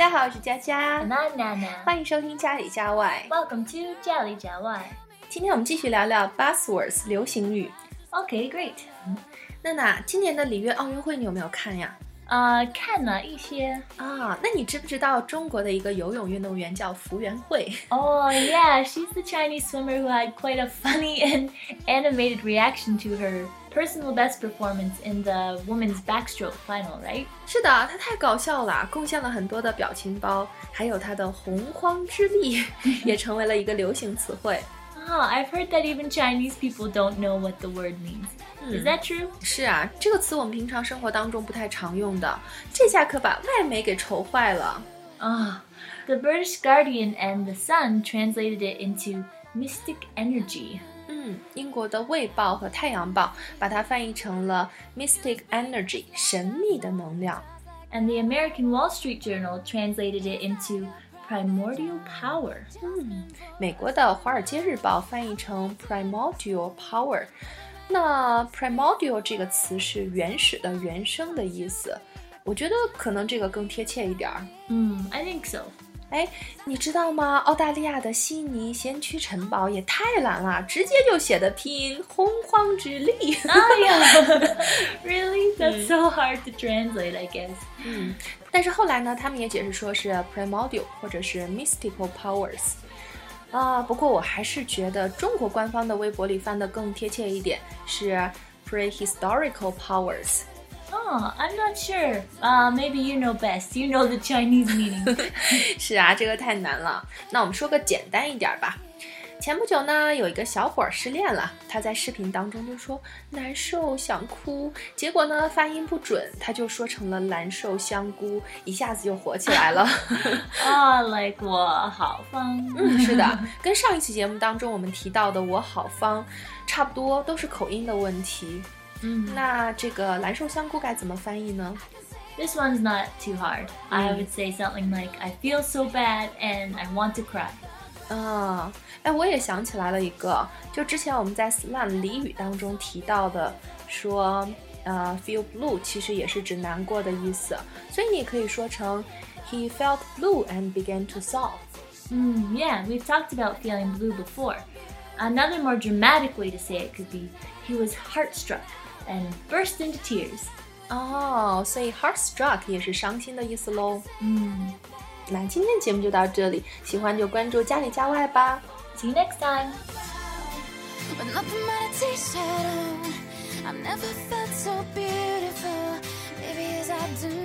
大家好，我是佳佳 Nana. 欢迎收听家里家外。Welcome to 家里家外。今天我们继续聊聊 buzzwords 流行语。Okay, great. 娜娜，今年的里约奥运会你有没有看呀？呃看了一些啊。那你知不知道中国的一个游泳运动员叫傅园慧？Oh yeah, she's the Chinese swimmer who had quite a funny and animated reaction to her personal best performance in the women's backstroke final, right? 是的，她太搞笑了，贡献了很多的表情包，还有她的洪荒之力也成为了一个流行词汇。Oh, I've heard that even Chinese people don't know what the word means. Is that true? 是啊，这个词我们平常生活当中不太常用的，这下可把外媒给愁坏了。 Ah, the British Guardian and the Sun translated it into mystic energy. 嗯，英国的《卫报》和《太阳报》把它翻译成了 mystic energy，神秘的能量。 And the American Wall Street Journal translated it into primordial power. 嗯美国的《华尔街日报》翻译成 primordial power。那 primordial 这个词是原始的、原生的意思，我觉得可能这个更贴切一点儿。Hmm, I think so. 哎，你知道吗？澳大利亚的悉尼先驱城堡也太懒了，直接就写的拼音洪荒之力。哎呀 really? That's so hard to translate, I guess. 嗯但是后来呢，他们也解释说是 primordial 或者是 mystical powers。啊，不过我还是觉得中国官方的微博里翻的更贴切一点，是 prehistorical powers。Oh, I'm not sure. Uh, maybe you know best. You know the Chinese meaning. 是啊，这个太难了。那我们说个简单一点儿吧。前不久呢，有一个小伙儿失恋了，他在视频当中就说难受想哭，结果呢发音不准，他就说成了难受香菇，一下子就火起来了。Ah, like 我好方。嗯，是的，跟上一期节目当中我们提到的“我好方”差不多，都是口音的问题。嗯那这个蓝瘦香菇该怎么翻译呢？ This one's not too hard. I would say something like, I feel so bad and I want to cry. 啊，哎，我也想起来了一个，就之前我们在 slang 俚语当中提到的，说呃 feel blue 其实也是指难过的意思，所以你也可以说成 he felt blue and began to sob。 Mm, yeah, we've talked about feeling blue before. Another more dramatic way to say it could be, he was heartstruck and burst into tears. 哦，所以 heart struck 也是伤心的意思喽。 Mm. 那今天节目就到这里，喜欢就关注家里家外吧。 See you next time. With nothing but a t-shirt on, I've never felt so beautiful. Maybe as I do